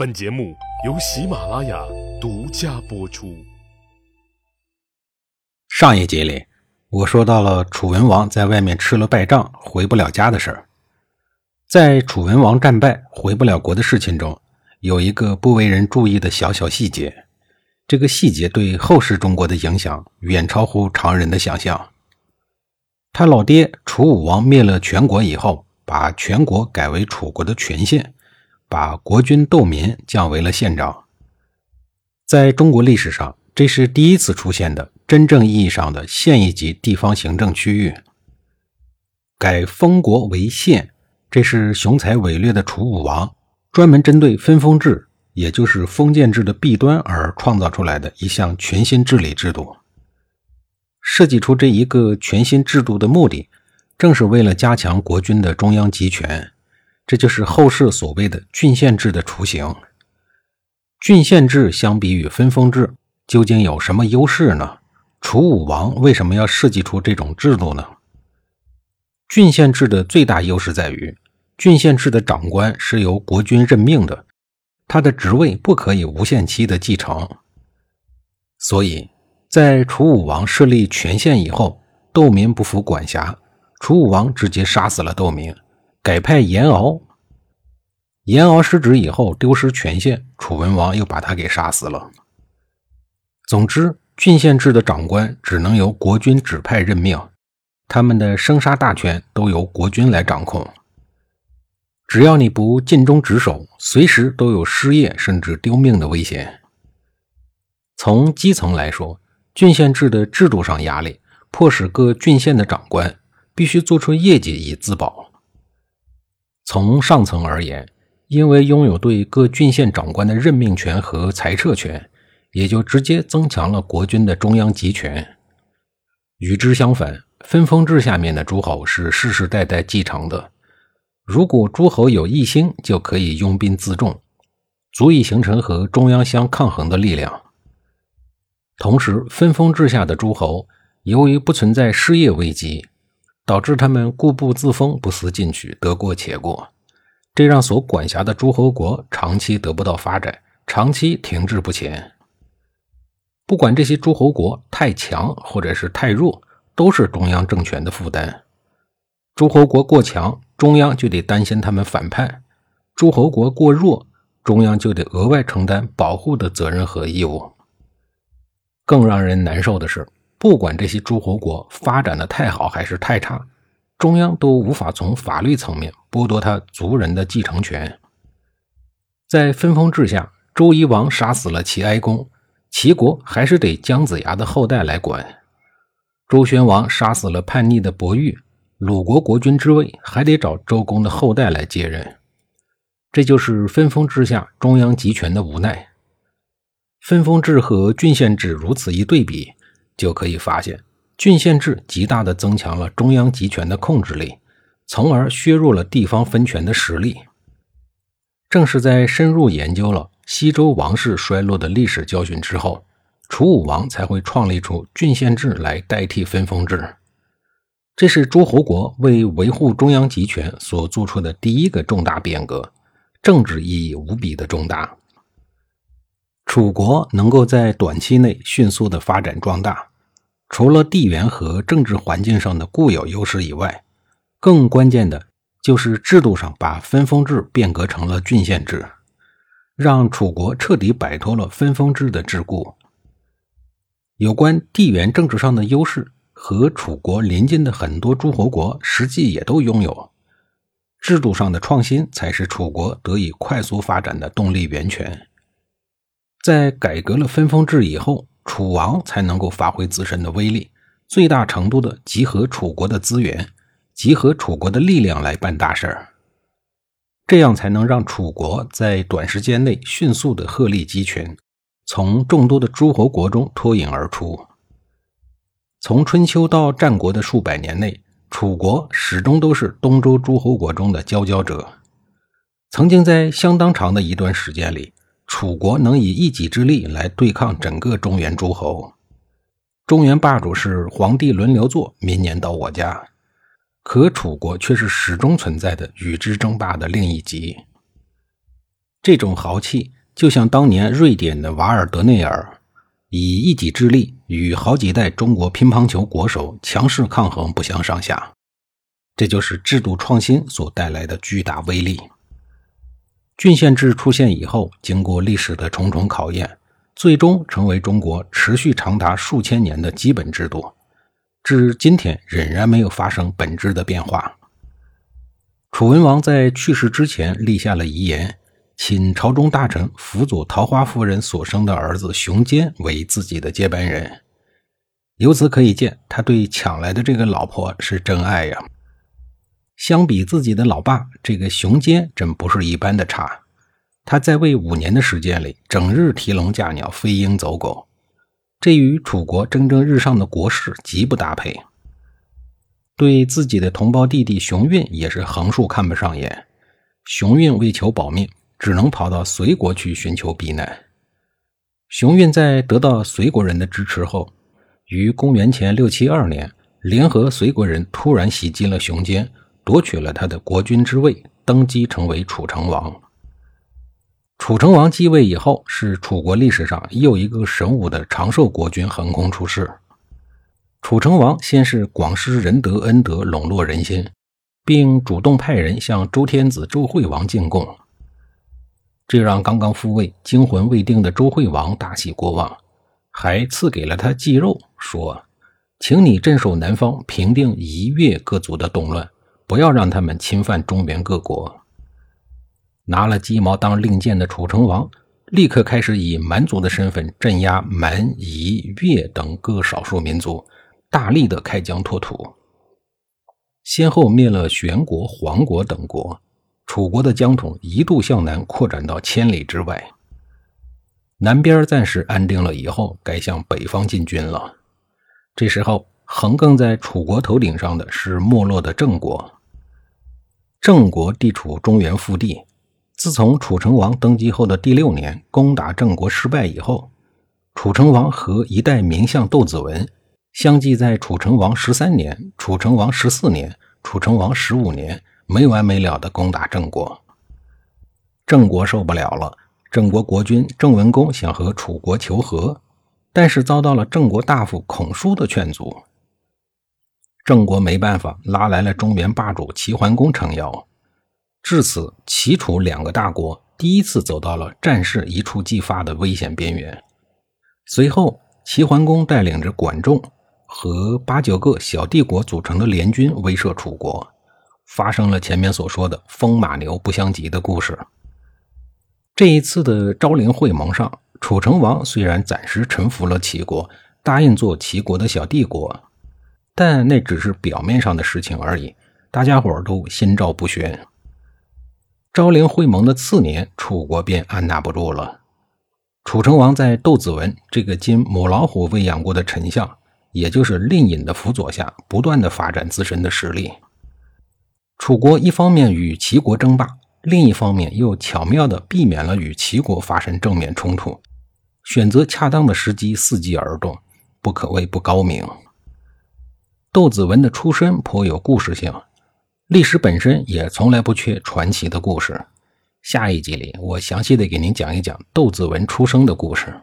本节目由喜马拉雅独家播出。上一集里，我说到了楚文王在外面吃了败仗回不了家的事儿。在楚文王战败回不了国的事情中，有一个不为人注意的小小细节，这个细节对后世中国的影响远超乎常人的想象。他老爹楚武王灭了全国以后，把全国改为楚国的权限。把国君窦民降为了县长。在中国历史上，这是第一次出现的真正意义上的县一级地方行政区域。改封国为县，这是雄才伟略的楚武王专门针对分封制，也就是封建制的弊端而创造出来的一项全新治理制度。设计出这一个全新制度的目的，正是为了加强国君的中央集权。这就是后世所谓的郡县制的雏形。郡县制相比于分封制，究竟有什么优势呢？楚武王为什么要设计出这种制度呢？郡县制的最大优势在于，郡县制的长官是由国君任命的，他的职位不可以无限期的继承。所以在楚武王设立全县以后，窦民不服管辖，楚武王直接杀死了窦民。改派严敖，严敖失职以后丢失权限，楚文王又把他给杀死了。总之，郡县制的长官只能由国君指派任命，他们的生杀大权都由国君来掌控。只要你不尽忠职守，随时都有失业甚至丢命的危险。从基层来说，郡县制的制度上压力，迫使各郡县的长官必须做出业绩以自保。从上层而言，因为拥有对各郡县长官的任命权和裁撤权，也就直接增强了国君的中央集权。与之相反，分封制下面的诸侯是世世代代继承的。如果诸侯有异心，就可以拥兵自重，足以形成和中央相抗衡的力量。同时，分封制下的诸侯由于不存在失业危机。导致他们固步自封、不思进取、得过且过，这让所管辖的诸侯国长期得不到发展，长期停滞不前。不管这些诸侯国太强或者是太弱，都是中央政权的负担。诸侯国过强，中央就得担心他们反叛；诸侯国过弱，中央就得额外承担保护的责任和义务。更让人难受的是。不管这些诸侯国发展的太好还是太差，中央都无法从法律层面剥夺他族人的继承权。在分封制下，周夷王杀死了齐哀公，齐国还是得姜子牙的后代来管；周宣王杀死了叛逆的伯玉，鲁国国君之位还得找周公的后代来接任。这就是分封制下中央集权的无奈。分封制和郡县制如此一对比。就可以发现，郡县制极大地增强了中央集权的控制力，从而削弱了地方分权的实力。正是在深入研究了西周王室衰落的历史教训之后，楚武王才会创立出郡县制来代替分封制。这是诸侯国为维护中央集权所做出的第一个重大变革，政治意义无比的重大。楚国能够在短期内迅速的发展壮大。除了地缘和政治环境上的固有优势以外，更关键的就是制度上把分封制变革成了郡县制，让楚国彻底摆脱了分封制的桎梏。有关地缘政治上的优势和楚国邻近的很多诸侯国实际也都拥有，制度上的创新才是楚国得以快速发展的动力源泉。在改革了分封制以后。楚王才能够发挥自身的威力，最大程度的集合楚国的资源，集合楚国的力量来办大事儿，这样才能让楚国在短时间内迅速的鹤立鸡群，从众多的诸侯国中脱颖而出。从春秋到战国的数百年内，楚国始终都是东周诸侯国中的佼佼者，曾经在相当长的一段时间里。楚国能以一己之力来对抗整个中原诸侯，中原霸主是皇帝轮流坐，明年到我家。可楚国却是始终存在的与之争霸的另一极。这种豪气，就像当年瑞典的瓦尔德内尔，以一己之力与好几代中国乒乓球国手强势抗衡，不相上下。这就是制度创新所带来的巨大威力。郡县制出现以后，经过历史的重重考验，最终成为中国持续长达数千年的基本制度，至今天仍然没有发生本质的变化。楚文王在去世之前立下了遗言，请朝中大臣辅佐桃花夫人所生的儿子熊坚为自己的接班人。由此可以见，他对抢来的这个老婆是真爱呀。相比自己的老爸，这个熊坚真不是一般的差。他在位五年的时间里，整日提笼架鸟，飞鹰走狗，这与楚国蒸蒸日上的国势极不搭配。对自己的同胞弟弟熊运也是横竖看不上眼。熊运为求保命，只能跑到隋国去寻求避难。熊运在得到隋国人的支持后，于公元前六七二年，联合隋国人突然袭击了熊坚。夺取了他的国君之位，登基成为楚成王。楚成王继位以后，是楚国历史上又一个神武的长寿国君横空出世。楚成王先是广施仁德恩德，笼络人心，并主动派人向周天子周惠王进贡，这让刚刚复位、惊魂未定的周惠王大喜过望，还赐给了他祭肉，说：“请你镇守南方，平定夷越各族的动乱。”不要让他们侵犯中原各国。拿了鸡毛当令箭的楚成王，立刻开始以蛮族的身份镇压蛮、夷、越等各少数民族，大力的开疆拓土，先后灭了玄国、黄国等国。楚国的疆土一度向南扩展到千里之外。南边暂时安定了以后，该向北方进军了。这时候，横亘在楚国头顶上的是没落的郑国。郑国地处中原腹地，自从楚成王登基后的第六年攻打郑国失败以后，楚成王和一代名相窦子文相继在楚成王十三年、楚成王十四年、楚成王十五年没完没了的攻打郑国。郑国受不了了，郑国国君郑文公想和楚国求和，但是遭到了郑国大夫孔叔的劝阻。郑国没办法，拉来了中原霸主齐桓公撑腰。至此，齐楚两个大国第一次走到了战事一触即发的危险边缘。随后，齐桓公带领着管仲和八九个小帝国组成的联军威慑楚国，发生了前面所说的“风马牛不相及”的故事。这一次的昭陵会盟上，楚成王虽然暂时臣服了齐国，答应做齐国的小帝国。但那只是表面上的事情而已，大家伙都心照不宣。昭陵会盟的次年，楚国便按捺不住了。楚成王在窦子文这个经母老虎喂养过的丞相，也就是令尹的辅佐下，不断的发展自身的实力。楚国一方面与齐国争霸，另一方面又巧妙地避免了与齐国发生正面冲突，选择恰当的时机伺机而动，不可谓不高明。窦子文的出身颇有故事性，历史本身也从来不缺传奇的故事。下一集里，我详细的给您讲一讲窦子文出生的故事。